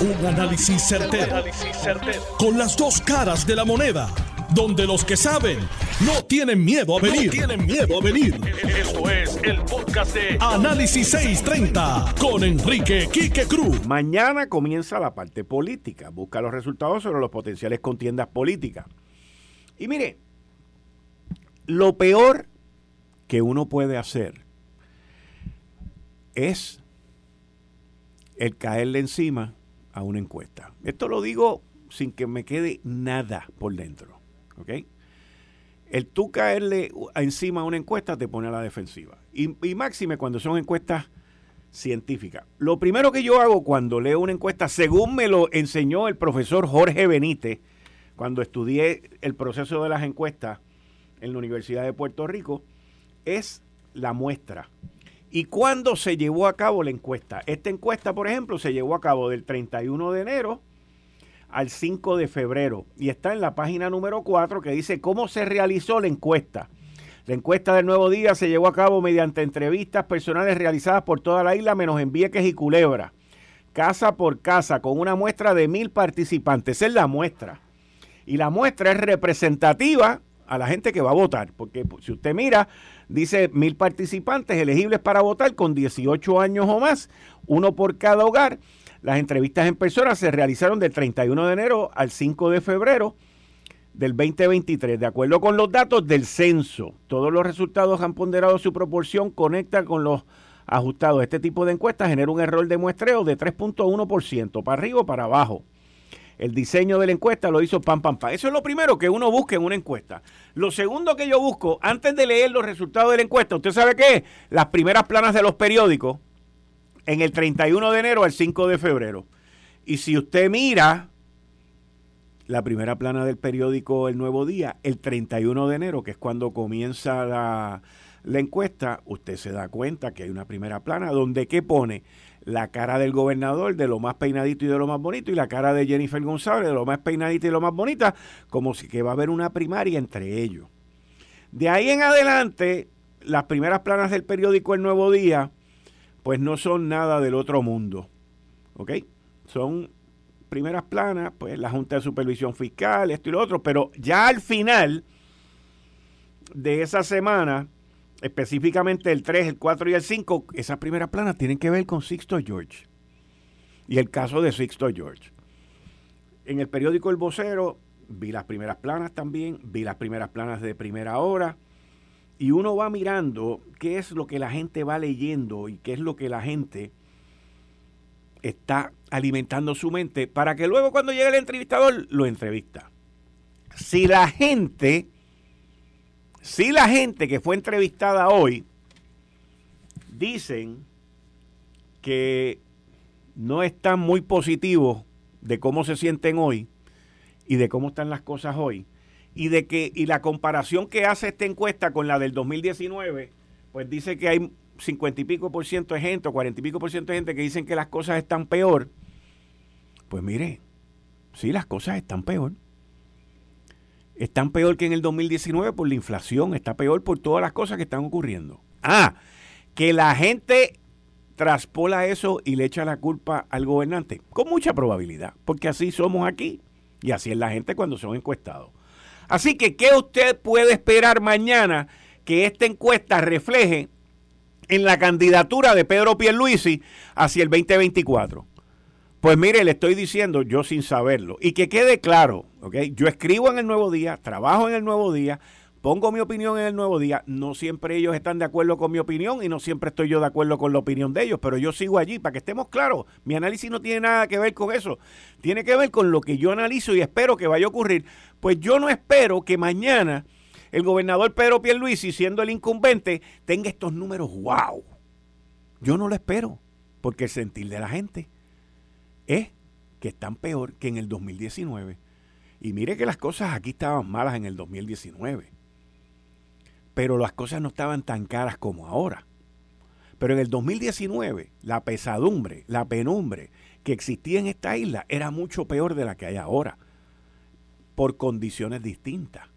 Un análisis certero, Con las dos caras de la moneda. Donde los que saben no tienen miedo a venir. tienen miedo a venir. Esto es el podcast de Análisis 630 con Enrique Quique Cruz. Mañana comienza la parte política. Busca los resultados sobre los potenciales contiendas políticas. Y mire, lo peor que uno puede hacer es el caerle encima a una encuesta. Esto lo digo sin que me quede nada por dentro. ¿Ok? El tú caerle encima a una encuesta te pone a la defensiva. Y, y máxime cuando son encuestas científicas. Lo primero que yo hago cuando leo una encuesta, según me lo enseñó el profesor Jorge Benítez, cuando estudié el proceso de las encuestas en la Universidad de Puerto Rico, es la muestra. ¿Y cuándo se llevó a cabo la encuesta? Esta encuesta, por ejemplo, se llevó a cabo del 31 de enero al 5 de febrero y está en la página número 4 que dice cómo se realizó la encuesta. La encuesta del Nuevo Día se llevó a cabo mediante entrevistas personales realizadas por toda la isla, menos en Vieques y Culebra, casa por casa, con una muestra de mil participantes. es la muestra. Y la muestra es representativa a la gente que va a votar, porque si usted mira, Dice mil participantes elegibles para votar con 18 años o más, uno por cada hogar. Las entrevistas en persona se realizaron del 31 de enero al 5 de febrero del 2023. De acuerdo con los datos del censo, todos los resultados han ponderado su proporción conecta con los ajustados. Este tipo de encuestas genera un error de muestreo de 3.1%, para arriba o para abajo. El diseño de la encuesta lo hizo Pam Pam Pam. Eso es lo primero que uno busca en una encuesta. Lo segundo que yo busco, antes de leer los resultados de la encuesta, ¿usted sabe qué? Las primeras planas de los periódicos en el 31 de enero al 5 de febrero. Y si usted mira la primera plana del periódico El Nuevo Día, el 31 de enero, que es cuando comienza la, la encuesta, usted se da cuenta que hay una primera plana donde ¿qué pone? La cara del gobernador de lo más peinadito y de lo más bonito y la cara de Jennifer González de lo más peinadito y lo más bonita, como si que va a haber una primaria entre ellos. De ahí en adelante, las primeras planas del periódico El Nuevo Día, pues no son nada del otro mundo. ¿Ok? Son primeras planas, pues la Junta de Supervisión Fiscal, esto y lo otro, pero ya al final de esa semana, específicamente el 3, el 4 y el 5, esas primeras planas tienen que ver con Sixto George y el caso de Sixto George. En el periódico El Vocero vi las primeras planas también, vi las primeras planas de primera hora y uno va mirando qué es lo que la gente va leyendo y qué es lo que la gente está alimentando su mente para que luego cuando llegue el entrevistador lo entrevista. Si la gente si la gente que fue entrevistada hoy dicen que no están muy positivos de cómo se sienten hoy y de cómo están las cosas hoy y de que y la comparación que hace esta encuesta con la del 2019 pues dice que hay cincuenta y pico por ciento de gente o cuarenta y pico por ciento de gente que dicen que las cosas están peor pues mire sí las cosas están peor están peor que en el 2019 por la inflación, está peor por todas las cosas que están ocurriendo. Ah, que la gente traspola eso y le echa la culpa al gobernante, con mucha probabilidad, porque así somos aquí y así es la gente cuando son encuestados. Así que, ¿qué usted puede esperar mañana que esta encuesta refleje en la candidatura de Pedro Pierluisi hacia el 2024? Pues mire, le estoy diciendo yo sin saberlo. Y que quede claro, ¿ok? Yo escribo en el Nuevo Día, trabajo en el Nuevo Día, pongo mi opinión en el Nuevo Día. No siempre ellos están de acuerdo con mi opinión y no siempre estoy yo de acuerdo con la opinión de ellos, pero yo sigo allí para que estemos claros. Mi análisis no tiene nada que ver con eso. Tiene que ver con lo que yo analizo y espero que vaya a ocurrir. Pues yo no espero que mañana el gobernador Pedro Pierluisi, siendo el incumbente, tenga estos números wow. Yo no lo espero, porque el sentir de la gente es que están peor que en el 2019. Y mire que las cosas aquí estaban malas en el 2019. Pero las cosas no estaban tan caras como ahora. Pero en el 2019, la pesadumbre, la penumbre que existía en esta isla era mucho peor de la que hay ahora, por condiciones distintas.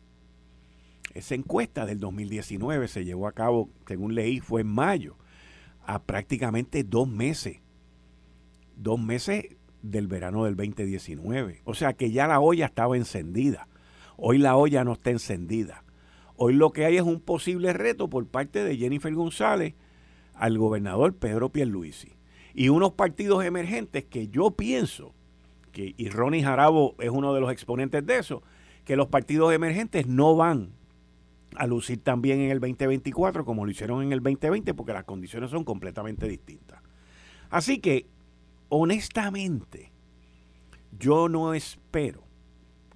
Esa encuesta del 2019 se llevó a cabo, según leí, fue en mayo, a prácticamente dos meses. Dos meses del verano del 2019. O sea que ya la olla estaba encendida. Hoy la olla no está encendida. Hoy lo que hay es un posible reto por parte de Jennifer González al gobernador Pedro Pierluisi. Y unos partidos emergentes que yo pienso, que, y Ronnie Jarabo es uno de los exponentes de eso, que los partidos emergentes no van a lucir también en el 2024 como lo hicieron en el 2020 porque las condiciones son completamente distintas. Así que, honestamente, yo no espero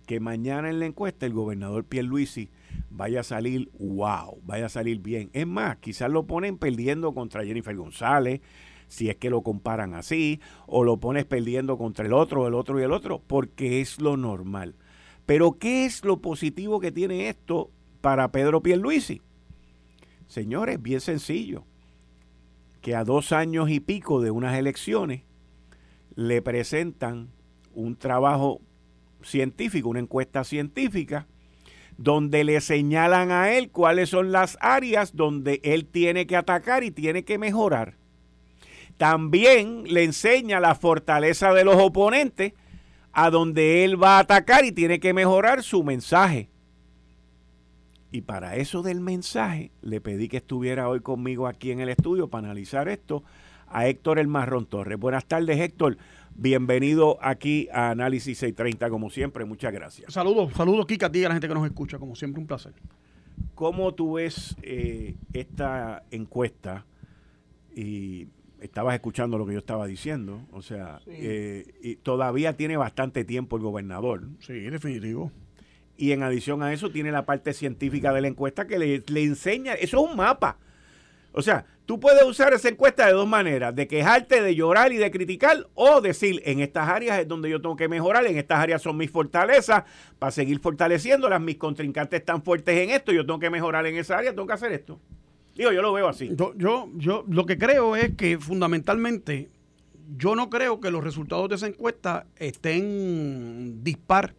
que mañana en la encuesta el gobernador Pierluisi vaya a salir wow, vaya a salir bien. Es más, quizás lo ponen perdiendo contra Jennifer González, si es que lo comparan así, o lo pones perdiendo contra el otro, el otro y el otro, porque es lo normal. Pero ¿qué es lo positivo que tiene esto para Pedro Pierluisi? Señores, bien sencillo. Que a dos años y pico de unas elecciones le presentan un trabajo científico, una encuesta científica, donde le señalan a él cuáles son las áreas donde él tiene que atacar y tiene que mejorar. También le enseña la fortaleza de los oponentes a donde él va a atacar y tiene que mejorar su mensaje. Y para eso del mensaje, le pedí que estuviera hoy conmigo aquí en el estudio para analizar esto a Héctor El Marrón Torres. Buenas tardes, Héctor. Bienvenido aquí a Análisis 630, como siempre. Muchas gracias. Saludos, saludos, Kika, a ti y a la gente que nos escucha. Como siempre, un placer. ¿Cómo tú ves eh, esta encuesta? Y estabas escuchando lo que yo estaba diciendo, o sea, eh, y todavía tiene bastante tiempo el gobernador. Sí, definitivo. Y en adición a eso tiene la parte científica de la encuesta que le, le enseña, eso es un mapa. O sea, tú puedes usar esa encuesta de dos maneras, de quejarte, de llorar y de criticar, o decir, en estas áreas es donde yo tengo que mejorar, en estas áreas son mis fortalezas, para seguir fortaleciéndolas, mis contrincantes están fuertes en esto, yo tengo que mejorar en esa área, tengo que hacer esto. Digo, yo lo veo así. Yo, yo, yo lo que creo es que fundamentalmente yo no creo que los resultados de esa encuesta estén dispar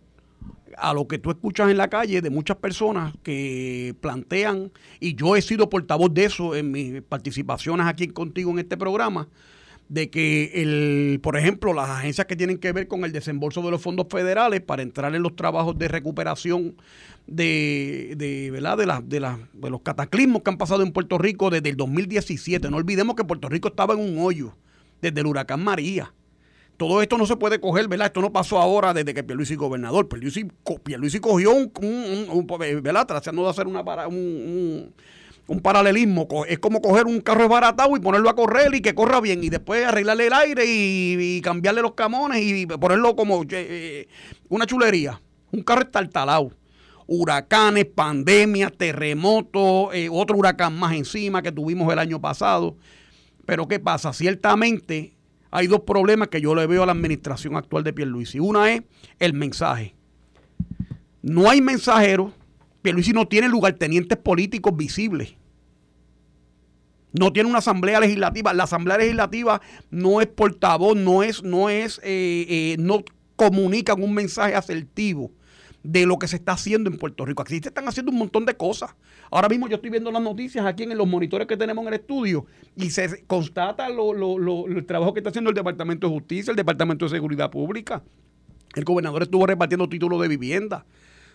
a lo que tú escuchas en la calle de muchas personas que plantean, y yo he sido portavoz de eso en mis participaciones aquí contigo en este programa, de que, el, por ejemplo, las agencias que tienen que ver con el desembolso de los fondos federales para entrar en los trabajos de recuperación de, de, ¿verdad? De, de, de los cataclismos que han pasado en Puerto Rico desde el 2017. No olvidemos que Puerto Rico estaba en un hoyo desde el huracán María. Todo esto no se puede coger, ¿verdad? Esto no pasó ahora desde que Pierluisi gobernador. Pierluisi, Pierluisi cogió un, un, ¿verdad? Tratando de hacer un, un, paralelismo. Es como coger un carro desbaratado y ponerlo a correr y que corra bien. Y después arreglarle el aire y, cambiarle los camones y ponerlo como eh, eh, una chulería. Un carro estartalado huracanes, pandemias, terremotos, eh, otro huracán más encima que tuvimos el año pasado. Pero ¿qué pasa? Ciertamente hay dos problemas que yo le veo a la administración actual de Pierluisi. Una es el mensaje. No hay mensajeros. Pierluisi no tiene lugartenientes políticos visibles. No tiene una asamblea legislativa. La asamblea legislativa no es portavoz, no es, no es, eh, eh, no comunican un mensaje asertivo de lo que se está haciendo en Puerto Rico. Aquí se están haciendo un montón de cosas. Ahora mismo yo estoy viendo las noticias aquí en los monitores que tenemos en el estudio y se constata el trabajo que está haciendo el Departamento de Justicia, el Departamento de Seguridad Pública. El gobernador estuvo repartiendo títulos de vivienda.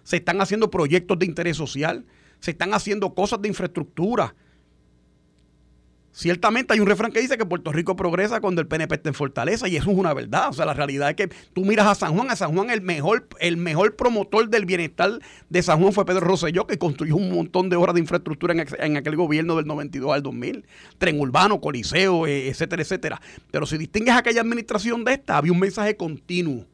Se están haciendo proyectos de interés social. Se están haciendo cosas de infraestructura. Ciertamente hay un refrán que dice que Puerto Rico progresa cuando el PNP está en fortaleza y eso es una verdad. O sea, la realidad es que tú miras a San Juan, a San Juan el mejor, el mejor promotor del bienestar de San Juan fue Pedro Rosselló, que construyó un montón de obras de infraestructura en, aquel gobierno del 92 al 2000. Tren urbano, coliseo, eh, etcétera, etcétera. Pero si distingues aquella administración de esta, había un mensaje continuo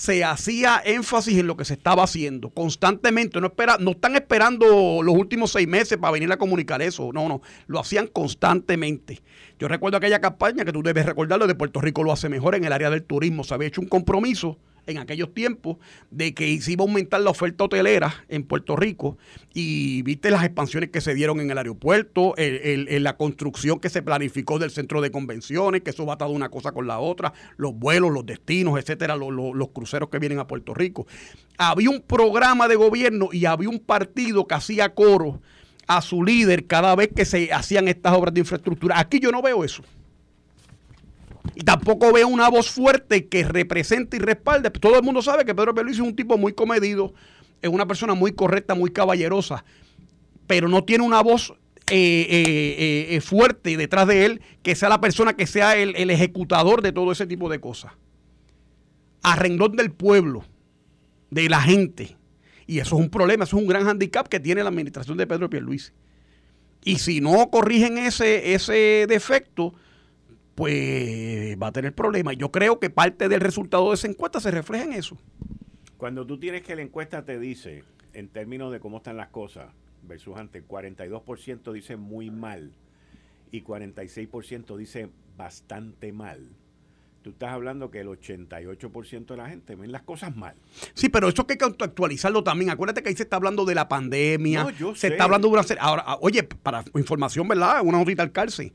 se hacía énfasis en lo que se estaba haciendo constantemente. No, espera, no están esperando los últimos seis meses para venir a comunicar eso. No, no, lo hacían constantemente. Yo recuerdo aquella campaña que tú debes recordarlo de Puerto Rico lo hace mejor en el área del turismo. Se había hecho un compromiso en aquellos tiempos de que se iba a aumentar la oferta hotelera en Puerto Rico y viste las expansiones que se dieron en el aeropuerto, en la construcción que se planificó del centro de convenciones, que eso va atado una cosa con la otra, los vuelos, los destinos, etcétera, los cruceros que vienen a Puerto Rico. Había un programa de gobierno y había un partido que hacía coro a su líder cada vez que se hacían estas obras de infraestructura. Aquí yo no veo eso. Y tampoco veo una voz fuerte que represente y respalde. Todo el mundo sabe que Pedro Pierluisi es un tipo muy comedido, es una persona muy correcta, muy caballerosa, pero no tiene una voz eh, eh, eh, fuerte detrás de él que sea la persona que sea el, el ejecutador de todo ese tipo de cosas. A del pueblo, de la gente. Y eso es un problema, eso es un gran handicap que tiene la administración de Pedro Pierluisi. Y si no corrigen ese, ese defecto, pues va a tener problemas. Yo creo que parte del resultado de esa encuesta se refleja en eso. Cuando tú tienes que la encuesta te dice, en términos de cómo están las cosas, versus antes, 42% dice muy mal y 46% dice bastante mal. Tú estás hablando que el 88% de la gente ven las cosas mal. Sí, pero eso hay que actualizarlo también. Acuérdate que ahí se está hablando de la pandemia. se está hablando de una Ahora, ah, oye, para información, ¿verdad? Una notita al cárcel.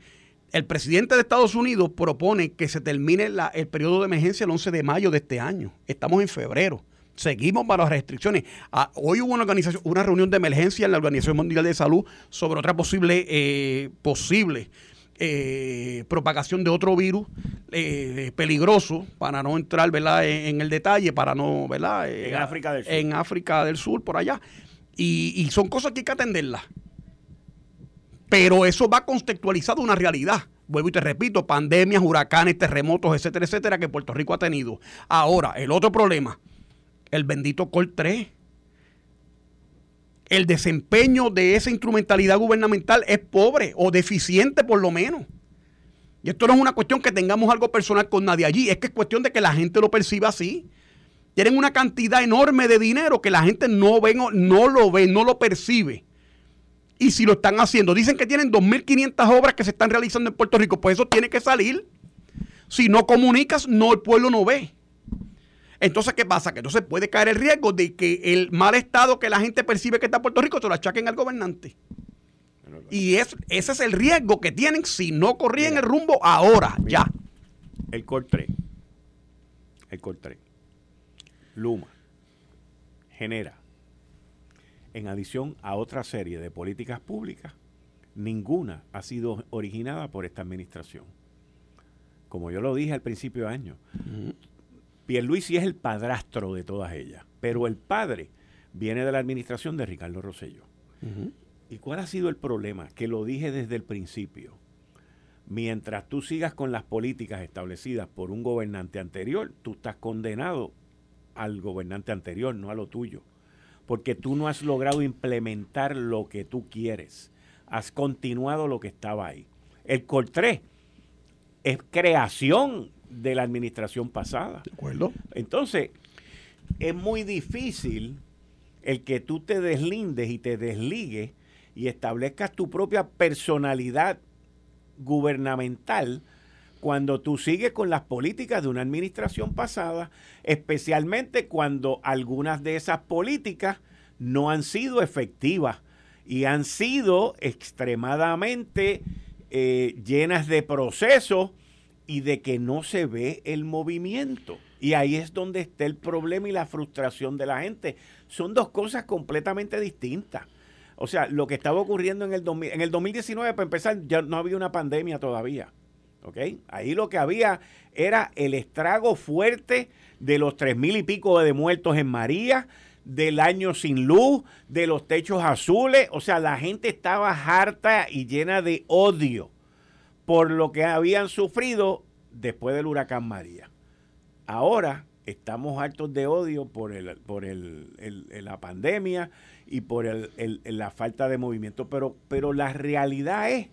El presidente de Estados Unidos propone que se termine el periodo de emergencia el 11 de mayo de este año. Estamos en febrero. Seguimos para las restricciones. Ah, hoy hubo una organización, una reunión de emergencia en la Organización Mundial de Salud sobre otra posible, eh, posible eh, propagación de otro virus eh, peligroso, para no entrar ¿verdad? En, el detalle, para no, ¿verdad? en África del Sur. En África del Sur, por allá. Y, y son cosas que hay que atenderlas. Pero eso va contextualizado una realidad vuelvo y te repito, pandemias, huracanes, terremotos, etcétera, etcétera, que Puerto Rico ha tenido. Ahora, el otro problema, el bendito Col 3. El desempeño de esa instrumentalidad gubernamental es pobre o deficiente por lo menos. Y esto no es una cuestión que tengamos algo personal con nadie allí, es que es cuestión de que la gente lo perciba así. Tienen una cantidad enorme de dinero que la gente no, ve, no lo ve, no lo percibe. Y si lo están haciendo, dicen que tienen 2.500 obras que se están realizando en Puerto Rico, pues eso tiene que salir. Si no comunicas, no, el pueblo no ve. Entonces, ¿qué pasa? Que entonces puede caer el riesgo de que el mal estado que la gente percibe que está en Puerto Rico se lo achaquen al gobernante. Y es, ese es el riesgo que tienen si no corrían el rumbo ahora, ya. El Cor 3. El Cor 3. Luma. Genera. En adición a otra serie de políticas públicas, ninguna ha sido originada por esta administración. Como yo lo dije al principio de año, Pierluisi es el padrastro de todas ellas, pero el padre viene de la administración de Ricardo Rosello. ¿Y cuál ha sido el problema? Que lo dije desde el principio. Mientras tú sigas con las políticas establecidas por un gobernante anterior, tú estás condenado al gobernante anterior, no a lo tuyo. Porque tú no has logrado implementar lo que tú quieres. Has continuado lo que estaba ahí. El COL3 es creación de la administración pasada. De acuerdo. Entonces, es muy difícil el que tú te deslindes y te desligues y establezcas tu propia personalidad gubernamental cuando tú sigues con las políticas de una administración pasada, especialmente cuando algunas de esas políticas no han sido efectivas y han sido extremadamente eh, llenas de procesos y de que no se ve el movimiento. Y ahí es donde está el problema y la frustración de la gente. Son dos cosas completamente distintas. O sea, lo que estaba ocurriendo en el, en el 2019, para empezar, ya no había una pandemia todavía. ¿Ok? Ahí lo que había era el estrago fuerte de los tres mil y pico de muertos en María, del año sin luz, de los techos azules. O sea, la gente estaba harta y llena de odio por lo que habían sufrido después del huracán María. Ahora estamos hartos de odio por, el, por el, la pandemia y por la falta de movimiento, pero, pero la realidad es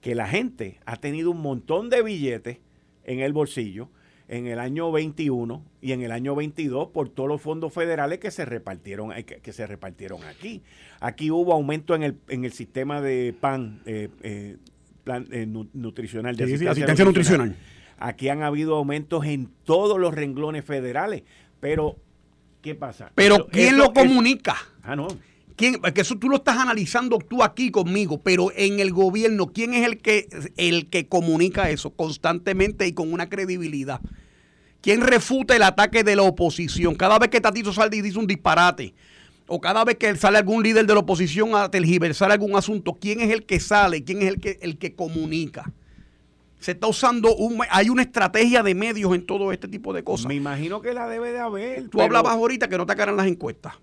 que la gente ha tenido un montón de billetes en el bolsillo en el año 21 y en el año 22 por todos los fondos federales que se repartieron eh, que, se repartieron aquí. Aquí hubo aumento en el, en el sistema de PAN, eh, eh, eh, nutricional, de asistencia, nutricional. Aquí han habido aumentos en todos los renglones federales, pero ¿qué pasa? Pero ¿quién lo comunica? ah, no. ¿Quién, porque eso tú lo estás analizando tú aquí conmigo, pero en el gobierno, ¿quién es el que, el que comunica eso constantemente y con una credibilidad? ¿Quién refuta el ataque de la oposición? Cada vez que Tatito sale y dice un disparate, o cada vez que sale algún líder de la oposición a tergiversar algún asunto, ¿quién es el que sale? ¿Quién es el que, el que comunica? Se está usando, un, hay una estrategia de medios en todo este tipo de cosas. Me imagino que la debe de haber. Tú hablabas ahorita que no te acaran las encuestas.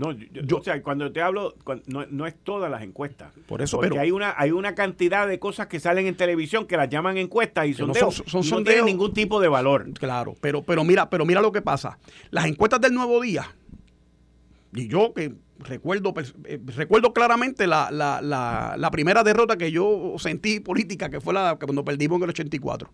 No, yo, o sea, cuando te hablo, no, es todas las encuestas. Por eso, porque hay una hay una cantidad de cosas que salen en televisión que las llaman encuestas y son, no, tienen ningún tipo de valor. Claro, pero pero mira, pero mira lo que pasa. Las encuestas del Nuevo Día y yo que recuerdo eh, recuerdo claramente la, la, la, la, primera derrota que yo sentí política que fue la que cuando perdimos en el 84.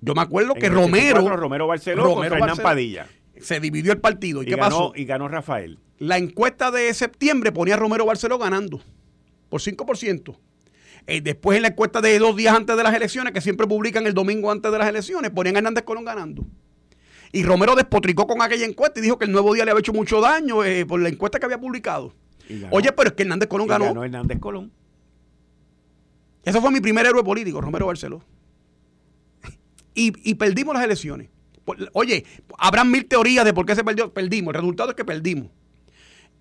Yo me acuerdo que Romero Romero Barceló Romero contra Padilla se dividió el partido. ¿Y, qué ganó, pasó? Y ganó Rafael. La encuesta de septiembre ponía a Romero Barceló ganando por 5%. Eh, después en la encuesta de dos días antes de las elecciones, que siempre publican el domingo antes de las elecciones, ponían a Hernández Colón ganando. Y Romero despotricó con aquella encuesta y dijo que el nuevo día le había hecho mucho daño eh, por la encuesta que había publicado. Oye, pero es que Hernández Colón ganó. Ganó Hernández Colón. Ese fue mi primer héroe político, Romero Barceló. y perdimos las elecciones. Oye, habrán mil teorías de por qué se perdió. Perdimos. El resultado es que perdimos.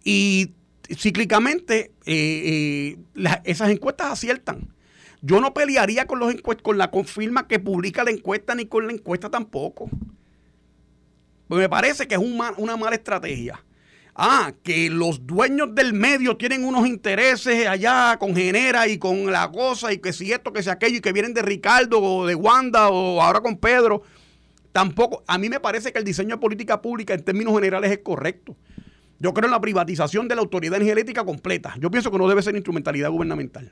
Y cíclicamente eh, eh, esas encuestas aciertan. Yo no pelearía con, los con la confirma que publica la encuesta ni con la encuesta tampoco. Pues me parece que es una mala estrategia. Ah, que los dueños del medio tienen unos intereses allá con Genera y con la cosa y que si esto, que si aquello y que vienen de Ricardo o de Wanda o ahora con Pedro. Tampoco, a mí me parece que el diseño de política pública en términos generales es correcto. Yo creo en la privatización de la autoridad energética completa. Yo pienso que no debe ser instrumentalidad gubernamental.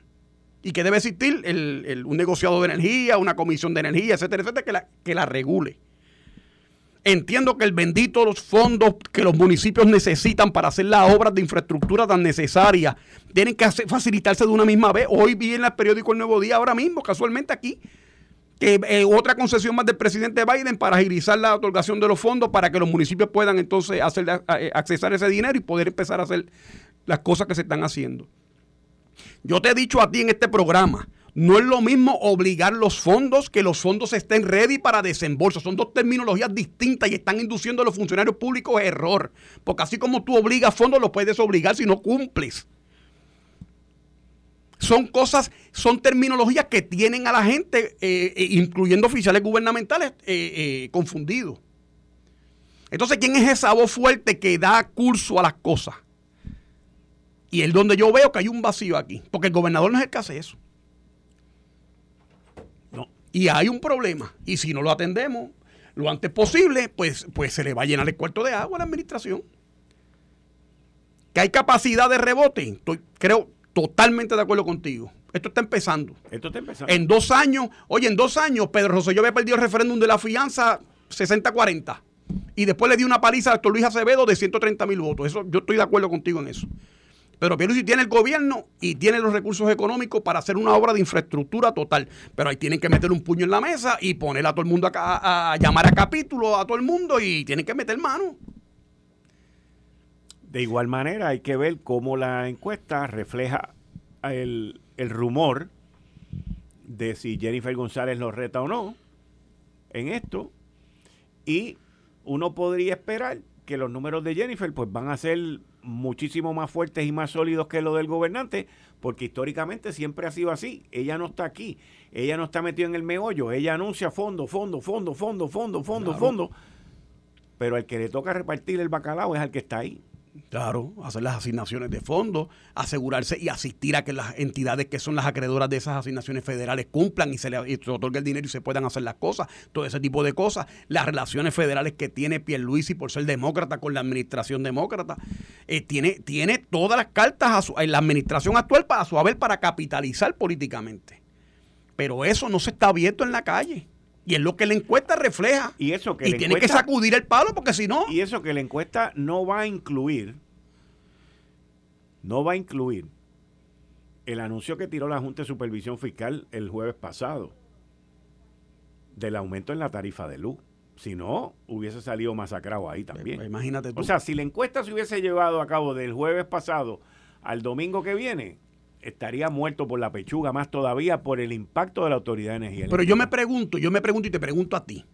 Y que debe existir un negociado de energía, una comisión de energía, etcétera, etcétera, que la, que la regule. Entiendo que el bendito los fondos que los municipios necesitan para hacer las obras de infraestructura tan necesarias tienen que facilitarse de una misma vez. Hoy vi en el periódico El Nuevo Día, ahora mismo, casualmente aquí, eh, otra concesión más del presidente Biden para agilizar la otorgación de los fondos para que los municipios puedan entonces hacer, eh, accesar ese dinero y poder empezar a hacer las cosas que se están haciendo. Yo te he dicho a ti en este programa, no es lo mismo obligar los fondos que los fondos estén ready para desembolso. Son dos terminologías distintas y están induciendo a los funcionarios públicos error. Porque así como tú obligas fondos, los puedes obligar si no cumples son cosas, son terminologías que tienen a la gente, eh, eh, incluyendo oficiales gubernamentales, eh, confundidos. Entonces, ¿quién es esa voz fuerte que da curso a las cosas? Y es donde yo veo que hay un vacío aquí, porque el gobernador no es el que hace eso. Y hay un problema, y si no lo atendemos lo antes posible, pues, pues se le va a llenar el cuarto de agua a la administración. Que hay capacidad de rebote, estoy, creo, totalmente de acuerdo contigo. Esto está empezando. Esto está empezando. En dos años, oye, en dos años, Pedro Rosselló había perdido el referéndum de la fianza 60-40. Y después le dio una paliza a doctor Luis Acevedo de 130 mil votos. Eso, yo estoy de acuerdo contigo en eso. Pero si tiene el gobierno y tiene los recursos económicos para hacer una obra de infraestructura total. Pero ahí tienen que meter un puño en la mesa y poner a todo el mundo a, a llamar a capítulo a todo el mundo y tienen que meter mano. De igual manera, hay que ver cómo la encuesta refleja el, rumor de si Jennifer González lo reta o no en esto. Y uno podría esperar que los números de Jennifer pues van a ser muchísimo más fuertes y más sólidos que los del gobernante, porque históricamente siempre ha sido así. Ella no está aquí, ella no está metida en el meollo, ella anuncia fondo, fondo, fondo, fondo, fondo, fondo, fondo, pero al que le toca repartir el bacalao es al que está ahí. Claro, hacer las asignaciones de fondos, asegurarse y asistir a que las entidades que son las acreedoras de esas asignaciones federales cumplan y se le otorgue el dinero y se puedan hacer las cosas, todo ese tipo de cosas. Las relaciones federales que tiene Pierluisi por ser demócrata con la administración demócrata, eh, tiene, tiene todas las cartas en la administración actual para su haber para capitalizar políticamente. Pero eso no se está abierto en la calle. Y es lo que la encuesta refleja. Y eso que y tiene que sacudir el palo porque si no. Y eso que la encuesta no va a incluir, no va a incluir el anuncio que tiró la Junta de Supervisión Fiscal el jueves pasado del aumento en la tarifa de luz. Si no, hubiese salido masacrado ahí también. Imagínate tú. O sea, si la encuesta se hubiese llevado a cabo del jueves pasado al domingo que viene, estaría muerto por la pechuga más todavía por el impacto de la Autoridad de Energía. Pero yo me pregunto, yo me pregunto y te pregunto a ti.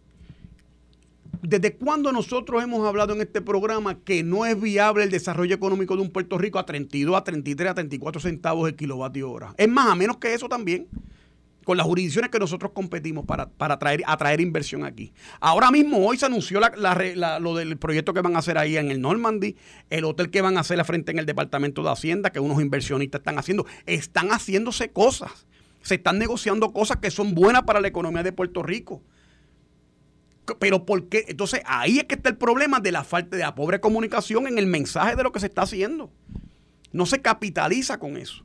¿Desde cuándo nosotros hemos hablado en este programa que no es viable el desarrollo económico de un Puerto Rico a 32, a 33, a 34 centavos el kilovatio hora? Es más, a menos que eso también. Con las jurisdicciones que nosotros competimos para, para atraer, inversión aquí. Ahora mismo, hoy se anunció lo del proyecto que van a hacer ahí en el Normandy, el hotel que van a hacer la frente en el Departamento de Hacienda, que unos inversionistas están haciendo. Están haciéndose cosas. Se están negociando cosas que son buenas para la economía de Puerto Rico. Pero ¿por qué? Entonces ahí es que está el problema de la falta de la pobre comunicación en el mensaje de lo que se está haciendo. No se capitaliza con eso.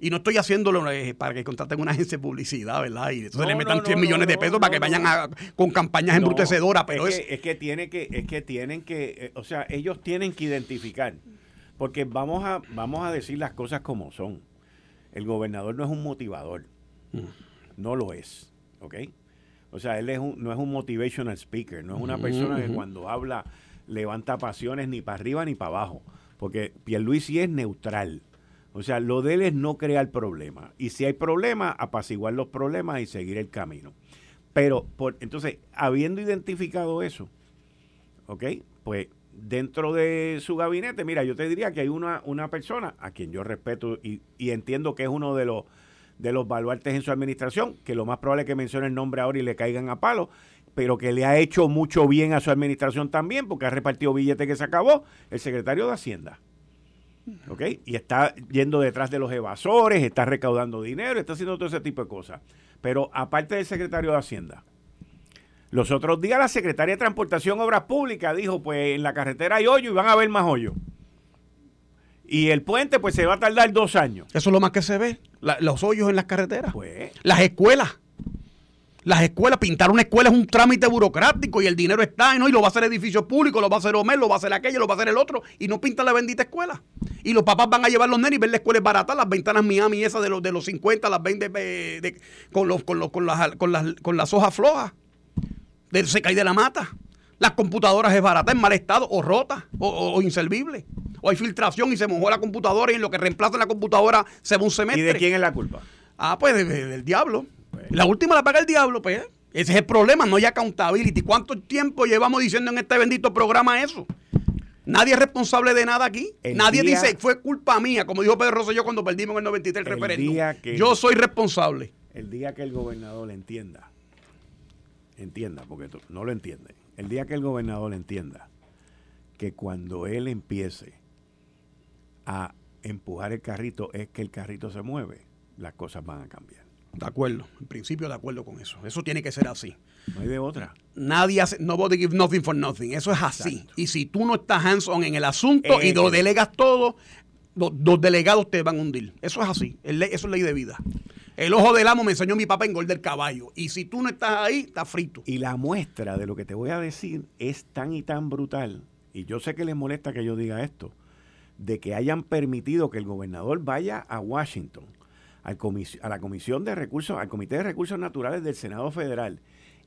Y no estoy haciéndolo eh, para que contraten una agencia de publicidad, ¿verdad? Y entonces le metan 100 millones de pesos para que vayan con campañas embrutecedoras. Pero es, que, es, que tiene que, es que tienen que, eh, o sea, ellos tienen que identificar. Porque vamos a, vamos a decir las cosas como son. El gobernador no es un motivador. Mm. No lo es. ¿Ok? O sea, él es no es un motivational speaker. No es una persona que cuando habla levanta pasiones ni para arriba ni para abajo. Porque Pierluisi es neutral. O sea, lo de él es no crear problemas. Y si hay problemas, apaciguar los problemas y seguir el camino. Pero, por, entonces, habiendo identificado eso, ¿ok? Pues dentro de su gabinete, mira, yo te diría que hay una, una persona a quien yo respeto y, entiendo que es uno de los, de los baluartes en su administración, que lo más probable es que mencione el nombre ahora y le caigan a palo, pero que le ha hecho mucho bien a su administración también, porque ha repartido billetes que se acabó, el secretario de Hacienda. ¿Ok? Y está yendo detrás de los evasores, está recaudando dinero, está haciendo todo ese tipo de cosas. Pero aparte del secretario de Hacienda, los otros días la secretaria de Transportación Obras Públicas dijo, pues en la carretera hay hoyo y van a haber más hoyos. Y el puente pues se va a tardar dos años. Eso es lo más que se ve, los hoyos en las carreteras. Pues. Las escuelas. Las escuelas, pintar una escuela es un trámite burocrático y el dinero está, ¿no? Y lo va a hacer edificio público, lo va a hacer Homer, lo va a hacer aquello, lo va a hacer el otro, y no pinta la bendita escuela. Y los papás van a llevar los nenes y ver la escuela es barata, las ventanas Miami esas de los, de los 50, las vende eh, con, los, con, los, con, las, con, las, con las hojas flojas. De, se cae de la mata. Las computadoras es barata, en mal estado, o rota, o, inservible. O hay filtración y se mojó la computadora y en lo que reemplaza la computadora se va un semestre. ¿Y de quién es la culpa? Ah, pues del diablo. La última la paga el diablo, pues. Ese es el problema, no hay accountability. ¿Cuánto tiempo llevamos diciendo en este bendito programa eso? Nadie es responsable de nada aquí. Nadie dice, fue culpa mía, como dijo Pedro Rosselló cuando perdimos en el 93 el, referéndum. Yo soy responsable. El día que el gobernador entienda, entienda, porque no lo entiende, el día que el gobernador entienda que cuando él empiece a empujar el carrito es que el carrito se mueve, las cosas van a cambiar. De acuerdo, en principio de acuerdo con eso. Eso tiene que ser así. No hay de otra. Nadie hace, nobody give nothing for nothing. Eso es así. Y si tú no estás hands-on en el asunto y lo eh. delegas todo, los, delegados te van a hundir. Eso es así. eso es ley de vida. El ojo del amo me enseñó mi papá en gol del caballo. Y si tú no estás ahí, estás frito. Y la muestra de lo que te voy a decir es tan y tan brutal. Y yo sé que les molesta que yo diga esto. De que hayan permitido que el gobernador vaya a Washington a la Comisión de Recursos, al Comité de Recursos Naturales del Senado Federal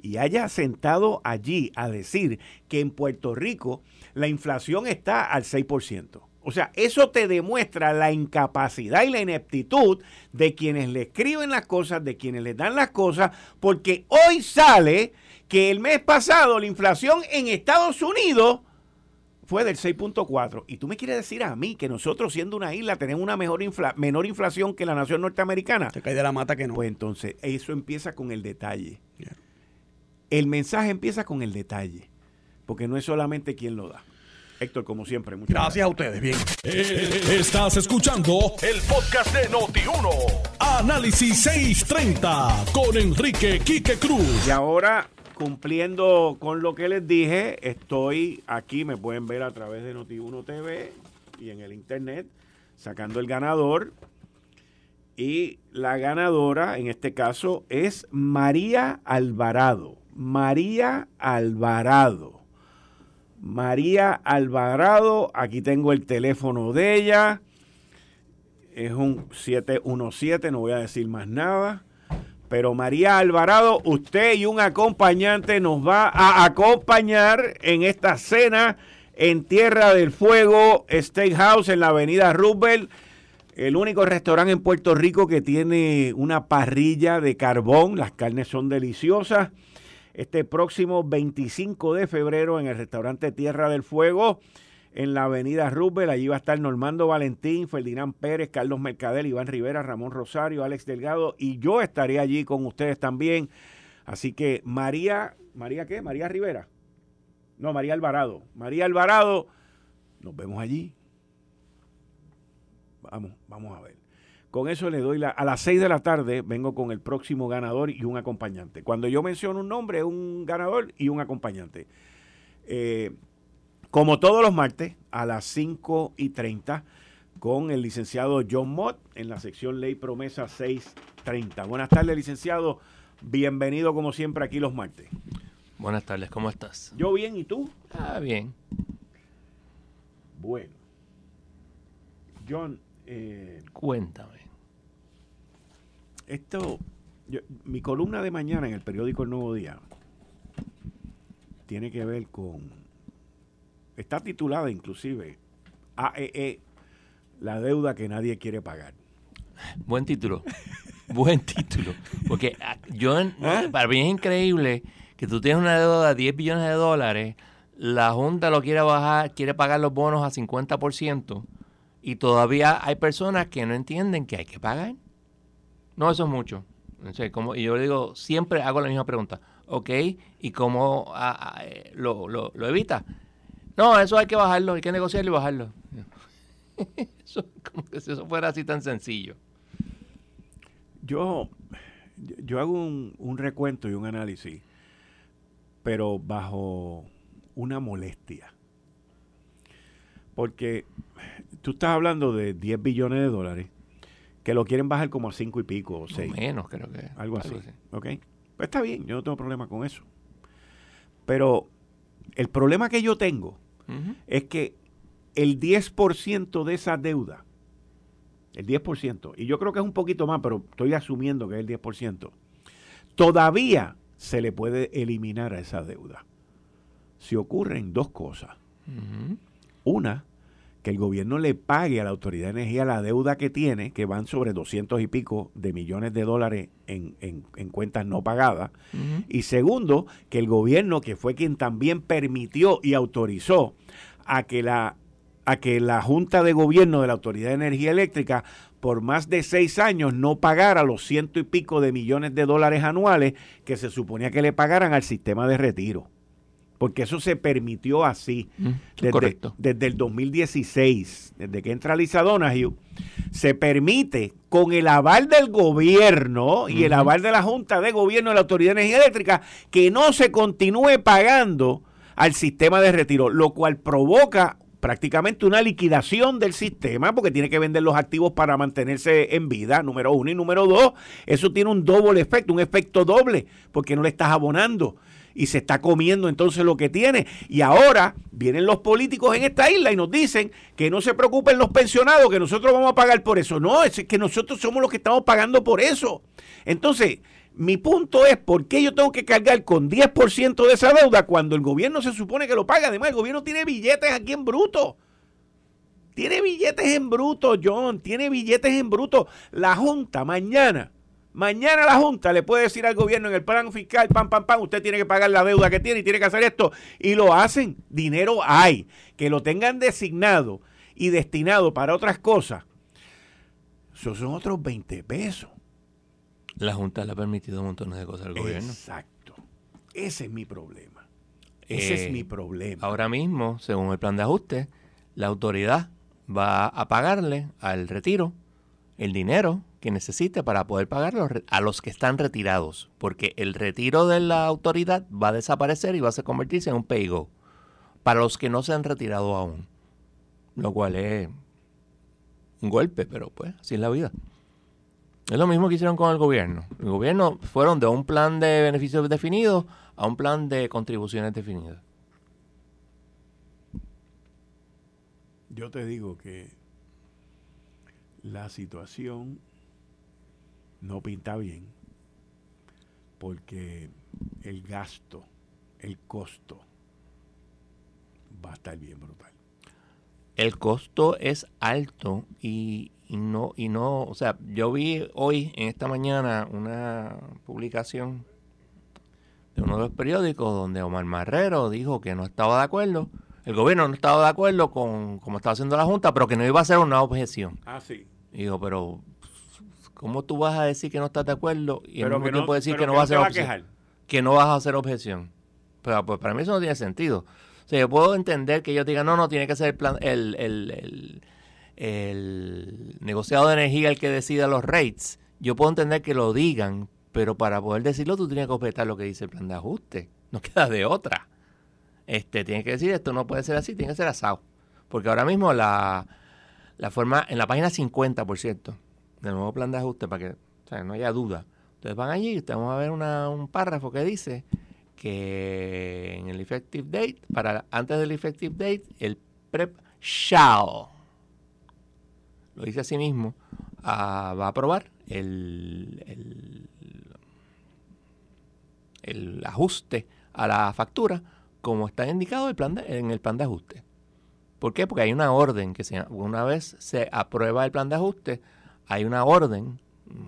y haya sentado allí a decir que en Puerto Rico la inflación está al 6%. O sea, eso te demuestra la incapacidad y la ineptitud de quienes le escriben las cosas, de quienes le dan las cosas, porque hoy sale que el mes pasado la inflación en Estados Unidos fue del 6.4. Y tú me quieres decir a mí que nosotros, siendo una isla, tenemos una mejor menor inflación que la nación norteamericana. Se cae de la mata que no. Pues entonces, eso empieza con el detalle. El mensaje empieza con el detalle. Porque no es solamente quien lo da. Héctor, como siempre, muchas gracias. Gracias a ustedes. Bien. Eh, estás escuchando el podcast de Noti1. Análisis 630 con Enrique Quique Cruz. Y ahora cumpliendo con lo que les dije, estoy aquí, me pueden ver a través de Noti1 TV y en el internet, sacando el ganador. Y la ganadora, en este caso, es María Alvarado. María Alvarado. María Alvarado, aquí tengo el teléfono de ella. Es un 717, no voy a decir más nada. Pero María Alvarado, usted y un acompañante nos va a acompañar en esta cena en Tierra del Fuego Steakhouse en la avenida Roosevelt. El único restaurante en Puerto Rico que tiene una parrilla de carbón. Las carnes son deliciosas. Este próximo 25 de febrero en el restaurante Tierra del Fuego. En la avenida Rubel. Allí va a estar Normando Valentín, Ferdinand Pérez, Carlos Mercadel, Iván Rivera, Ramón Rosario, Alex Delgado y yo estaré allí con ustedes también. Así que María, ¿María qué? María Rivera. No, María Alvarado. María Alvarado, nos vemos allí. Vamos, vamos a ver. Con eso le doy la, a las 6 de la tarde vengo con el próximo ganador y un acompañante. Cuando yo menciono un nombre, un ganador y un acompañante. Eh, como todos los martes, a las 5 y 30, con el licenciado John Mott en la sección Ley Promesa 630. Buenas tardes, licenciado. Bienvenido como siempre aquí los martes. Buenas tardes, ¿cómo estás? Yo bien, ¿y tú? Ah, bien. Bueno. John, eh, cuéntame. Esto, mi columna de mañana en el periódico El Nuevo Día tiene que ver con Está titulada inclusive AEE, e, la deuda que nadie quiere pagar. Buen título. Buen título. Porque ah, yo, ¿Eh? para mí es increíble que tú tienes una deuda de 10 billones de dólares, la Junta lo quiere bajar, quiere pagar los bonos a 50% y todavía hay personas que no entienden que hay que pagar. No, eso es mucho. como, y yo le digo, siempre hago la misma pregunta. ¿Ok? ¿Y cómo ah, ah, eh, lo, lo, lo evita? No, eso hay que bajarlo, hay que negociarlo y bajarlo. eso, como que si eso fuera así tan sencillo. Yo, yo hago un, un recuento y un análisis, pero bajo una molestia. Porque tú estás hablando de 10 billones de dólares que lo quieren bajar como a 5 y pico o 6. menos, creo que. Algo así. ¿Ok? Pues está bien, yo no tengo problema con eso. Pero el problema que yo tengo es que el 10% de esa deuda, el 10%, y yo creo que es un poquito más, pero estoy asumiendo que es el 10%, todavía se le puede eliminar a esa deuda. Si ocurren dos cosas. Una, que el gobierno le pague a la Autoridad de Energía la deuda que tiene, que van sobre 200 y pico de millones de dólares en, cuentas no pagadas. Y segundo, que el gobierno, que fue quien también permitió y autorizó a que la a que la Junta de Gobierno de la Autoridad de Energía Eléctrica por más de seis años no pagara los ciento y pico de millones de dólares anuales que se suponía que le pagaran al sistema de retiro porque eso se permitió así mm, desde, desde, el 2016, desde que entra Lisa Donahue, se permite con el aval del gobierno y el aval de la Junta de Gobierno de la Autoridad de Energía Eléctrica que no se continúe pagando al sistema de retiro, lo cual provoca prácticamente una liquidación del sistema porque tiene que vender los activos para mantenerse en vida, número uno. Y número dos, eso tiene un doble efecto, un efecto doble, porque no le estás abonando y se está comiendo entonces lo que tiene. Y ahora vienen los políticos en esta isla y nos dicen que no se preocupen los pensionados, que nosotros vamos a pagar por eso. No, es que nosotros somos los que estamos pagando por eso. Entonces, mi punto es, ¿por qué yo tengo que cargar con 10% de esa deuda cuando el gobierno se supone que lo paga? Además, el gobierno tiene billetes aquí en bruto. Tiene billetes en bruto, John, tiene billetes en bruto. La Junta mañana Mañana la Junta le puede decir al gobierno en el plan fiscal, pam, pam, pam, usted tiene que pagar la deuda que tiene y tiene que hacer esto. Y lo hacen. Dinero hay. Que lo tengan designado y destinado para otras cosas. Esos son otros 20 pesos. La Junta le ha permitido montones de cosas al gobierno. Exacto. Ese es mi problema. Ese es eh, mi problema. Ahora mismo, según el plan de ajuste, la autoridad va a pagarle al retiro el dinero que necesite para poder pagar a los que están retirados, porque el retiro de la autoridad va a desaparecer y va a convertirse en un pay-go para los que no se han retirado aún, lo cual es un golpe, pero pues así es la vida. Es lo mismo que hicieron con el gobierno. El gobierno fueron de un plan de beneficios definidos a un plan de contribuciones definidas. Yo te digo que la situación no pinta bien porque el gasto, el costo va a estar bien brutal. El costo es alto y, no, y no, o sea, yo vi hoy en esta mañana una publicación de uno de los periódicos donde Omar Marrero dijo que no estaba de acuerdo el gobierno no estaba de acuerdo con como estaba haciendo la Junta, pero que no iba a hacer una objeción. Ah, sí. Y digo, pero ¿cómo tú vas a decir que no estás de acuerdo y Pero al mismo no- tiempo decir que no vas a hacer va objeción? Que no vas a hacer objeción. Pero pues para mí eso no tiene sentido. O sea, yo puedo entender que ellos digan, no, no, tiene que ser el, plan, el, el, el, el negociado de energía el que decida los rates. Yo puedo entender que lo digan, pero para poder decirlo tú tienes que objetar lo que dice el plan de ajuste. No queda de otra. Este, tienes que decir, esto no puede ser así, tiene que ser asado. Porque ahora mismo la, la forma, en la página 50, por cierto, del nuevo plan de ajuste, para que no haya duda. Ustedes van allí y van a ver un párrafo que dice que en el effective date, para antes del effective date, el PREP shall, lo dice así mismo, ah, va a aprobar el, el, el ajuste a la factura como está indicado el plan de- en el plan de ajuste. ¿Por qué? Porque hay una orden que se, una vez se aprueba el plan de ajuste, hay una orden,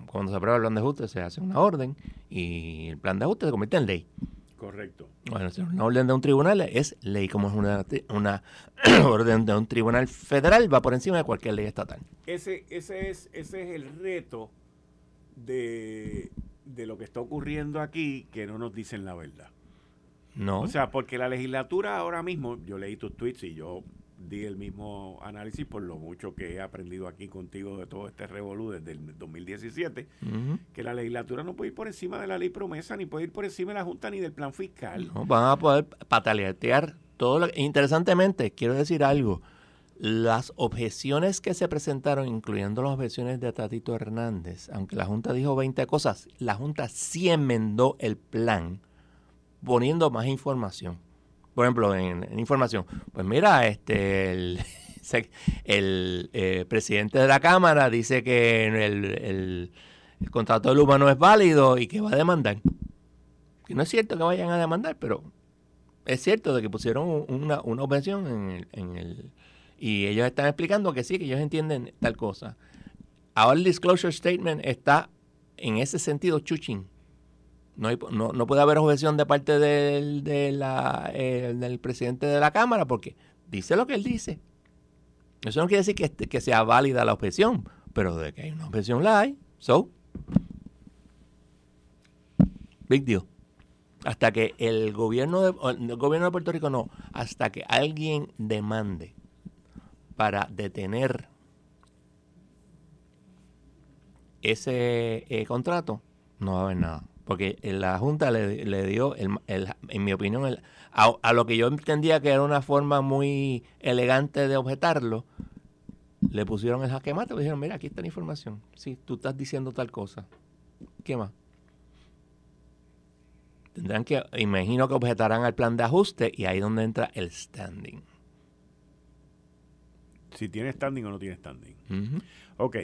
cuando se aprueba el plan de ajuste se hace una orden y el plan de ajuste se convierte en ley. Correcto. Bueno, si una orden de un tribunal es ley, como es una, una orden de un tribunal federal, va por encima de cualquier ley estatal. Ese, ese, es, ese es el reto de, de lo que está ocurriendo aquí, que no nos dicen la verdad. No. O sea, porque la legislatura ahora mismo, yo leí tus tweets y yo di el mismo análisis por lo mucho que he aprendido aquí contigo de todo este revolú desde el 2017, Ujú. que la legislatura no puede ir por encima de la ley promesa, ni puede ir por encima de la Junta, ni del plan fiscal. No, van a poder pataletear todo lo Interesantemente, quiero decir algo. Las objeciones que se presentaron, incluyendo las objeciones de Tatito Hernández, aunque la Junta dijo 20 cosas, la Junta sí enmendó el plan poniendo más información. Por ejemplo, en, información, pues mira, este el, eh, presidente de la Cámara dice que el, el- el contrato de Luma no es válido y que va a demandar. Que no es cierto que vayan a demandar, pero es cierto de que pusieron un- una, una objeción en el, en el- y ellos están explicando que sí, que ellos entienden tal cosa. Ahora el disclosure statement está en ese sentido chuchín. No, no, no puede haber objeción de parte del, de la, eh, del presidente de la Cámara porque dice lo que él dice. Eso no quiere decir que, que sea válida la objeción, pero de que hay una objeción la hay. So, big deal. Hasta que el gobierno de, el gobierno de Puerto Rico no, hasta que alguien demande para detener ese eh, contrato, no va a haber nada. Porque la Junta le, le dio, el, el- en mi opinión, el- a, a lo que yo entendía que era una forma muy elegante de objetarlo, le pusieron el jaque mate, le dijeron, mira, aquí está la información. Sí, tú estás diciendo tal cosa. ¿Qué más? Tendrán que, imagino que objetarán al plan de ajuste y ahí es donde entra el standing. Si tiene standing o no tiene standing. Ujú. Ok,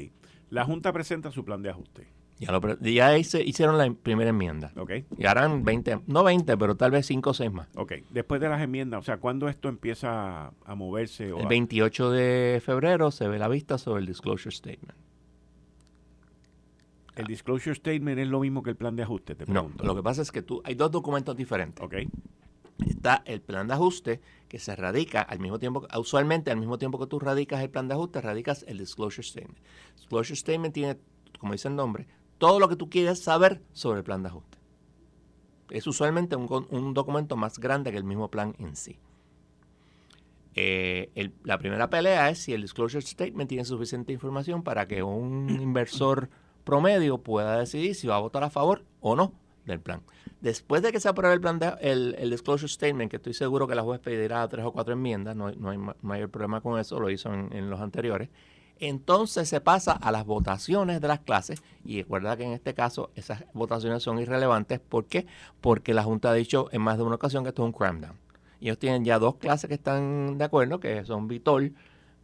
la Junta presenta su plan de ajuste. Ya, lo ya hice- hicieron la primera enmienda. Ok, Y harán 20, no 20, pero tal vez 5 o 6 más. ok. Después de las enmiendas, o sea, ¿cuándo esto empieza a, a moverse? O El a- 28 de febrero se ve la vista sobre el disclosure statement. el disclosure statement es lo mismo que el plan de ajuste, te No, pregunto. lo que pasa es que tú hay dos documentos diferentes. Ok, Está el plan de ajuste que se radica al mismo tiempo, usualmente al mismo tiempo que tú radicas el plan de ajuste, radicas el disclosure statement. Disclosure statement tiene, como dice el nombre, todo lo que tú quieres saber sobre el plan de ajuste. Es usualmente un, documento más grande que el mismo plan en sí. Eh, el- la primera pelea es si el disclosure statement tiene suficiente información para que un inversor promedio pueda decidir si va a votar a favor o no del plan. Después de que se apruebe el plan de- el, el disclosure statement, que estoy seguro que la juez pedirá tres o cuatro enmiendas, no, hay- no hay ma- mayor problema con eso, lo hizo en, en los anteriores, entonces se pasa a las votaciones de las clases y recuerda que en este caso esas votaciones son irrelevantes. ¿Por qué? Porque la Junta ha dicho en más de una ocasión que esto es un cram down. Y ellos tienen ya dos clases que están de acuerdo, que son Vitol,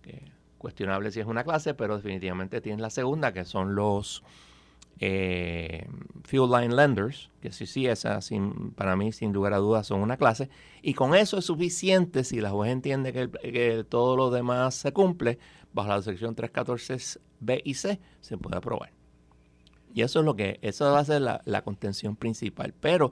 que cuestionable si es una clase, pero definitivamente tienen la segunda, que son los eh, Fuel Line Lenders, que sí, sí, esa para mí sin lugar a dudas son una clase, y con eso es suficiente si la juez entiende que, que todo lo demás se cumple, bajo la sección 314 B y C, se puede aprobar. Y eso es lo que, eso va a ser la, la contención principal. Pero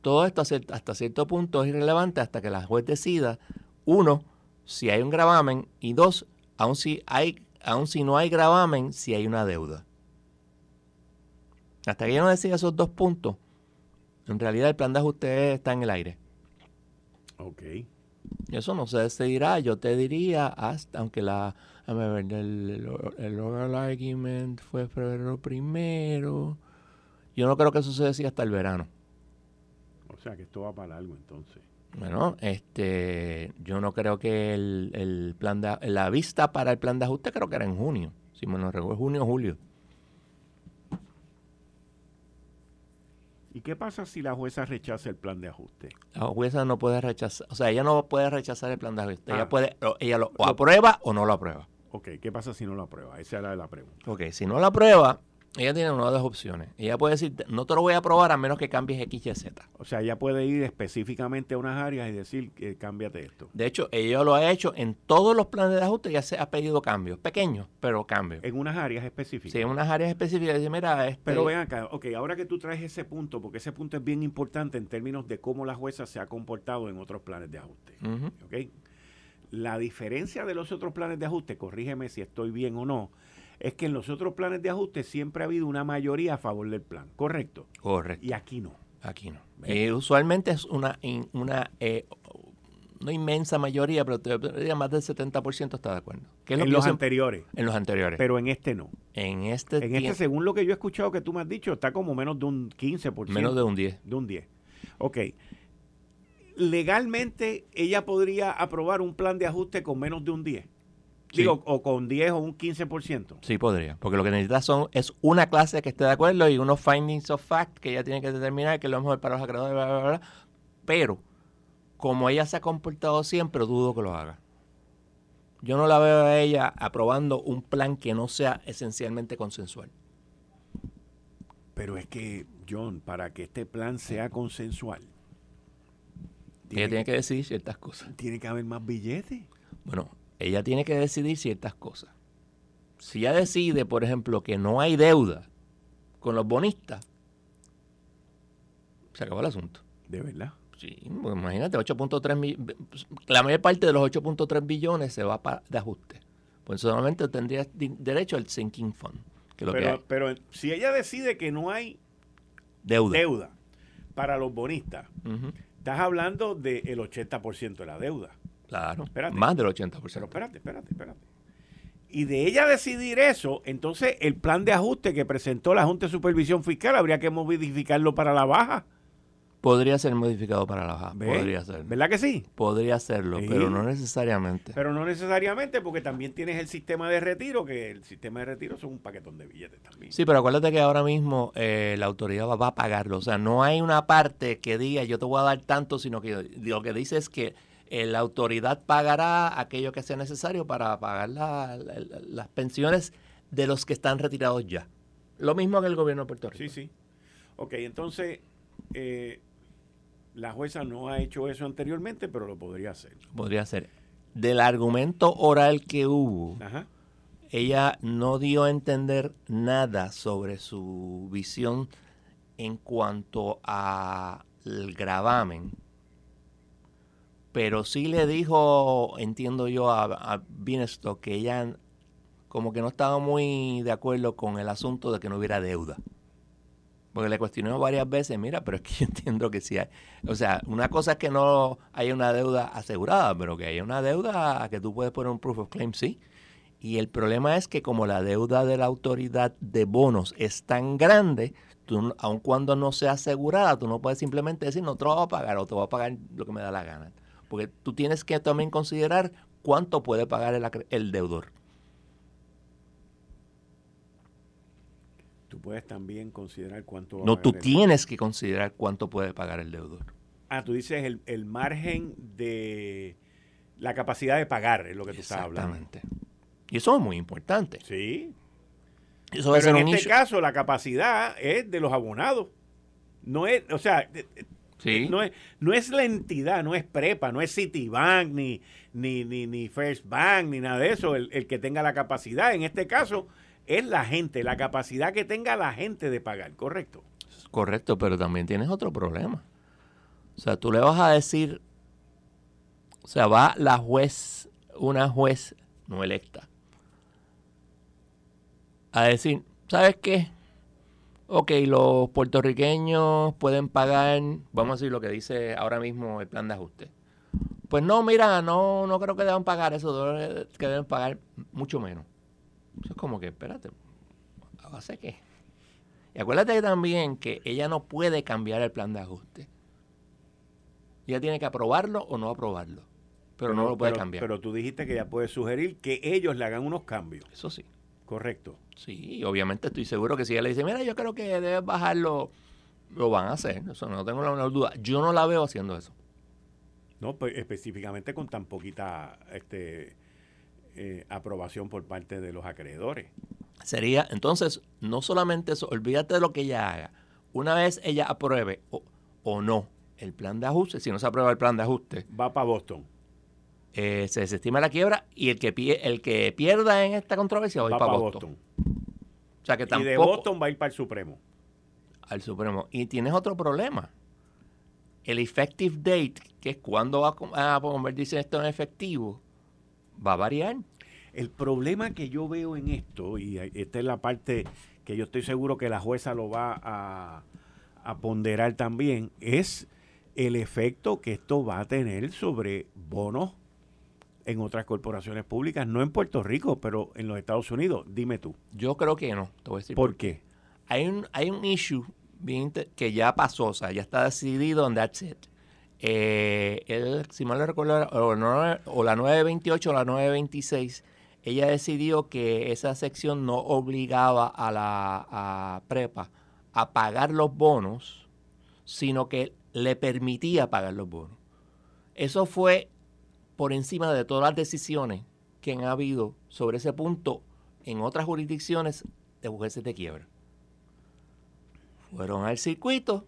todo esto hasta cier- hasta cierto punto es irrelevante hasta que la juez decida uno, si hay un gravamen, y dos, aun si, hay, aun si no hay gravamen, si hay una deuda. Hasta que yo no decida esos dos puntos, en realidad el plan de ajuste está en el aire. Ok. Eso no se decidirá, yo te diría, hasta, aunque la, a ver, el, el, oral argument fue febrero primero, yo no creo que eso se decida hasta el verano. O sea que esto va para algo entonces. Bueno, este, yo no creo que el, el plan de, la vista para el plan de ajuste creo que era en junio, si me no recuerdo, junio o julio. ¿Y qué pasa si la jueza rechaza el plan de ajuste? La jueza no puede rechazar, o sea, ella no puede rechazar el plan de ajuste. ella ah. puede, ella lo, o aprueba o no lo aprueba. Ok, ¿qué pasa si no lo aprueba? Esa era la pregunta. Ok, si no lo aprueba, ella tiene una de las opciones. Ella puede decir, no te lo voy a aprobar a menos que cambies X, Y, Z. O sea, ella puede ir específicamente a unas áreas y decir, que cámbiate esto. De hecho, ella lo ha hecho en todos los planes de ajuste, ya se ha pedido cambios, pequeños, pero cambios. En unas áreas específicas. Sí, en unas áreas específicas. Mira, este Pero ven acá, ok, ahora que tú traes ese punto, porque ese punto es bien importante en términos de cómo la jueza se ha comportado en otros planes de ajuste. La diferencia de los otros planes de ajuste, corrígeme si estoy bien o no, es que en los otros planes de ajuste siempre ha habido una mayoría a favor del plan, ¿correcto? Correcto. Y aquí no. Aquí no. Eh, usualmente es una, una eh, no inmensa mayoría, pero más del 70% está de acuerdo. en los anteriores. En los anteriores. Pero en este no. En este En este, según lo que yo he escuchado que tú me has dicho, está como menos de un 15%. Menos de un 10. De un 10. Ok. Legalmente, ella podría aprobar un plan de ajuste con menos de un 10. Digo, o con 10 o un 15%. Sí, podría. Porque lo que necesita son, es una clase que esté de acuerdo y unos findings of fact que ella tiene que determinar que es lo mejor para los acreedores, bla, bla, bla. Pero, como ella se ha comportado siempre, dudo que lo haga. Yo no la veo a ella aprobando un plan que no sea esencialmente consensual. Pero es que, John, para que este plan sea consensual, ella tiene que decidir ciertas cosas. Tiene que haber más billetes. Bueno, ella tiene que decidir ciertas cosas. Si ella decide, por ejemplo, que no hay deuda con los bonistas, se acabó el asunto. ¿De verdad? Sí, pues imagínate, 8.3 millones, la mayor parte de los 8.3 billones se va de ajuste. Pues solamente tendría derecho al sinking fund. pero, pero si ella decide que no hay deuda, deuda para los bonistas, estás hablando del 80% de la deuda. Claro, más del 80%. Pero espérate, espérate, espérate. Y de ella decidir eso, entonces el plan de ajuste que presentó la Junta de Supervisión Fiscal habría que modificarlo para la baja. Podría ser modificado para la baja. Podría ser. ¿Verdad que sí? Podría serlo, pero no necesariamente. Pero no necesariamente porque también tienes el sistema de retiro, que el sistema de retiro son un paquetón de billetes también. Sí, pero acuérdate que ahora mismo eh, la autoridad va, a pagarlo. O sea, no hay una parte que diga yo te voy a dar tanto, sino que lo que dice es que eh, la autoridad pagará aquello que sea necesario para pagar las pensiones de los que están retirados ya. Lo mismo que el gobierno de Puerto Rico. Sí, sí. Ok, entonces eh, la jueza no ha hecho eso anteriormente, pero lo podría hacer. Podría hacer. Del argumento oral que hubo, ella no dio a entender nada sobre su visión en cuanto al gravamen pero sí le dijo, entiendo yo, a, a que ella como que no estaba muy de acuerdo con el asunto de que no hubiera deuda. Porque le cuestionó varias veces, mira, pero es que yo entiendo que sí hay. O sea, una cosa es que no haya una deuda asegurada, pero que haya una deuda que tú puedes poner un proof of claim, sí. Y el problema es que como la deuda de la autoridad de bonos es tan grande, tú, aun cuando no sea asegurada, tú no puedes simplemente decir, no te lo voy a pagar o te voy a pagar lo que me da la gana. Porque tú tienes que también considerar cuánto puede pagar el, deudor. Tú puedes también considerar cuánto... no, tú tienes que considerar cuánto puede pagar el deudor. Ah, tú dices el, margen de la capacidad de pagar, es lo que tú estás hablando. Exactamente. Y eso es muy importante. Sí. Eso Pero en este caso, la capacidad es de los abonados. No es, o sea, no, es, no es la entidad, no es Prepa, no es Citibank, ni, ni, ni, ni First Bank, ni nada de eso, el, que tenga la capacidad. En este caso, es la gente, la capacidad que tenga la gente de pagar, ¿correcto? Correcto, pero también tienes otro problema. O sea, tú le vas a decir O sea, va la juez, una juez no electa, a decir, ¿sabes qué? Ok, los puertorriqueños pueden pagar, vamos a decir lo que dice ahora mismo el plan de ajuste. Pues no, mira, no, no creo que deban pagar eso, que deben pagar mucho menos. Eso es como que, espérate, ¿a base qué? Y acuérdate también que ella no puede cambiar el plan de ajuste. Ella tiene que aprobarlo o no aprobarlo. Pero, no lo puede cambiar. Pero tú dijiste que ella puede sugerir que ellos le hagan unos cambios. Eso sí. Correcto. Sí, obviamente estoy seguro que si ella le dice, mira, yo creo que debes bajarlo, lo van a hacer. Eso no tengo la menor duda. Yo no la veo haciendo eso. No, pues específicamente con tan poquita este, eh, aprobación por parte de los acreedores. Sería, entonces, no solamente eso, olvídate de lo que ella haga. Una vez ella apruebe o, no el plan de ajuste, si no se aprueba el plan de ajuste. Va para Boston. Eh, se desestima la quiebra y el que, el que pierda en esta controversia va, a ir para Boston. O sea que tampoco, y de Boston va a ir para el Supremo. Al Supremo. Y tienes otro problema. El effective date, que es cuando va a convertirse esto en efectivo, va a variar. El problema que yo veo en esto, y esta es la parte que yo estoy seguro que la jueza lo va a, a ponderar también, es el efecto que esto va a tener sobre bonos en otras corporaciones públicas, no en Puerto Rico, pero en los Estados Unidos. Dime tú. Yo creo que no, te voy a decir. ¿Por, qué? Hay un, hay un issue que ya pasó, o sea, ya está decidido en that's it. Eh, si mal no recuerdo, o, o la 928 o la 926, ella decidió que esa sección no obligaba a la a prepa a pagar los bonos, sino que le permitía pagar los bonos. Eso fue por encima de todas las decisiones que han habido sobre ese punto en otras jurisdicciones de jueces de quiebra. Fueron al circuito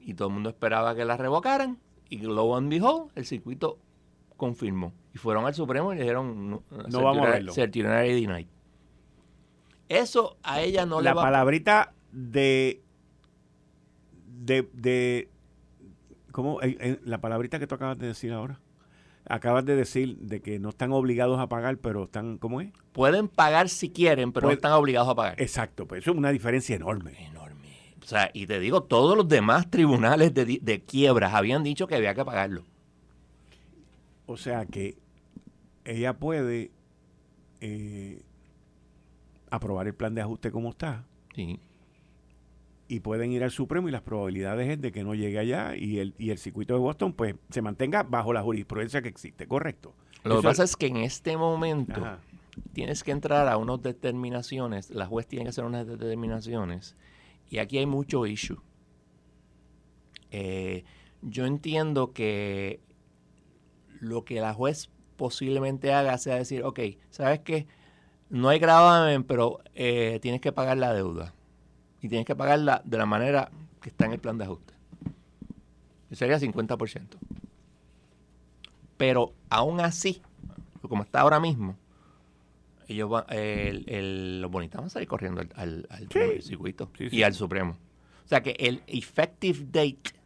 y todo el mundo esperaba que la revocaran y lo and behold, el circuito confirmó. Y fueron al Supremo y le dijeron no, vamos a verlo. Certiorari denied. Eso a ella no la le va... La palabrita de, de, de ¿cómo? Eh, eh, la palabrita que tú acabas de decir ahora acabas de decir de que no están obligados a pagar, pero están, ¿cómo es? Pueden pagar si quieren, pero no están obligados a pagar. Exacto, pues eso es una diferencia enorme. Enorme. O sea, y te digo, todos los demás tribunales de, quiebras habían dicho que había que pagarlo. O sea que ella puede eh, aprobar el plan de ajuste como está. Sí y pueden ir al Supremo y las probabilidades es de que no llegue allá y el, y el circuito de Boston pues se mantenga bajo la jurisprudencia que existe, correcto. Lo que pasa es que en este momento tienes que entrar a unas determinaciones, la juez tiene que hacer unas determinaciones y aquí hay mucho issue. Eh, yo entiendo que lo que la juez posiblemente haga sea decir, ok, ¿sabes qué? No hay gravamen, pero eh, tienes que pagar la deuda y tienes que pagarla de la manera que está en el plan de ajuste. sería 50%. Pero aún así, como está ahora mismo, ellos van, el, los bonitas van a salir corriendo al, circuito y al Supremo. O sea que el effective date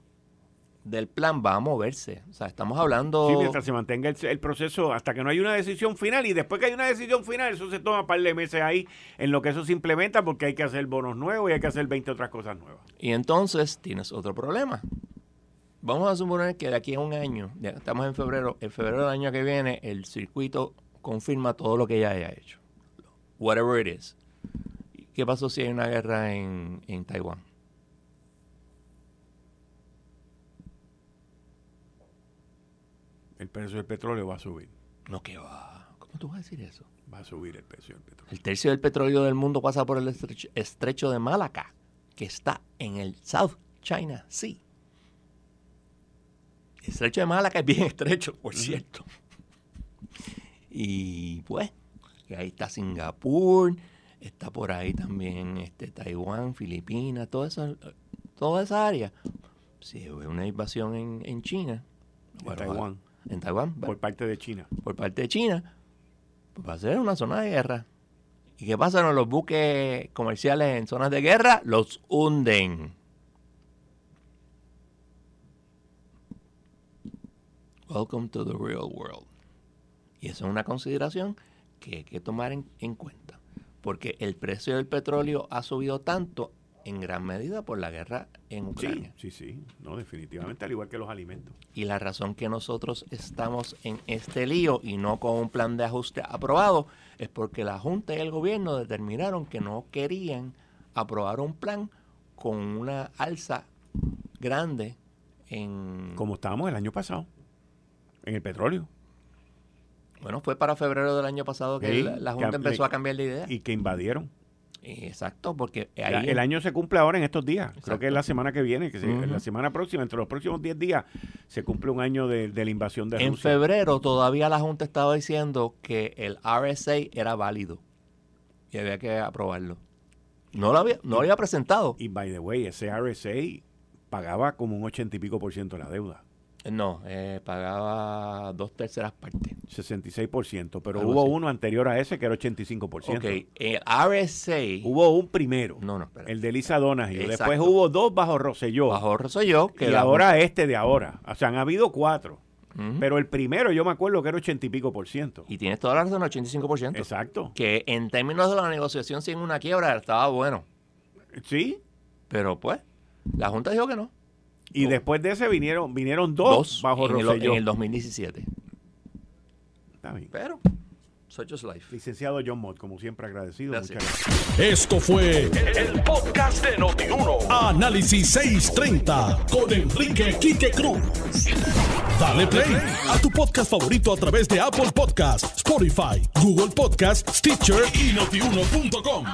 del plan va a moverse. O sea, estamos hablando... Sí, mientras se mantenga el, proceso, hasta que no hay una decisión final, y después que hay una decisión final, eso se toma un par de meses ahí en lo que eso se implementa, porque hay que hacer bonos nuevos y hay que hacer 20 otras cosas nuevas. Y entonces tienes otro problema. Vamos a suponer que de aquí a un año, ya estamos en febrero, en febrero del año que viene, el circuito confirma todo lo que ya haya hecho. Whatever it is. ¿Qué pasó si hay una guerra en, en Taiwán? El precio del petróleo va a subir. No, que va. ¿Cómo tú vas a decir eso? Va a subir el precio del petróleo. El tercio del petróleo del mundo pasa por el estrecho, de Malaca, que está en el South China Sea. El estrecho de Malaca es bien estrecho, por cierto. Y pues, ahí está Singapur, está por ahí también este, Taiwán, Filipinas, toda esa, toda esa área. Si hubo una invasión en, en China, en Taiwán en Taiwán. Por parte de China. Por parte de China. Pues va a ser una zona de guerra. ¿Y qué pasa con los buques comerciales en zonas de guerra? Los hunden. Welcome to the real world. Y eso es una consideración que hay que tomar en, en cuenta. Porque el precio del petróleo ha subido tanto en gran medida por la guerra en Ucrania. Sí, sí, sí. No, definitivamente, al igual que los alimentos. Y la razón que nosotros estamos en este lío y no con un plan de ajuste aprobado es porque la Junta y el gobierno determinaron que no querían aprobar un plan con una alza grande en... Como estábamos el año pasado, en el petróleo. Bueno, fue para febrero del año pasado que Sí, la, Junta empezó a cambiar de idea. Y que invadieron. Exacto, porque ahí el año se cumple ahora en estos días. Creo que es la semana que viene, que se- la semana próxima, entre los próximos 10 días, se cumple un año de, de la invasión de en Rusia. febrero todavía la Junta estaba diciendo que el RSA era válido y había que aprobarlo. No lo había, no lo había presentado. Y by the way, ese RSA pagaba como un 80 y pico por ciento de la deuda. No, eh, pagaba dos terceras partes. 66%, pero Algo hubo así. uno anterior a ese que era 85%. Ok, el RSA Hubo un primero, No, no, espera. el de Lisa Donahue. Exacto. Después hubo dos bajo Rosselló. bajo Rosselló, que y ahora este de ahora. O sea, han habido cuatro. Pero el primero yo me acuerdo que era 80 y pico por ciento. Y tienes toda la razón, 85%. Exacto. Que en términos de la negociación sin una quiebra estaba bueno. Sí. Pero pues, la Junta dijo que no. Y después de ese vinieron vinieron dos, bajo en, el, en el 2017. Está bien. Pero, such is life. Licenciado John Mott, como siempre agradecido. Gracias. Muchas gracias. Esto fue el podcast de Notiuno. Análisis 630 con Enrique Quique Cruz. Dale play a tu podcast favorito a través de Apple Podcasts, Spotify, Google Podcasts, Stitcher y notiuno.com.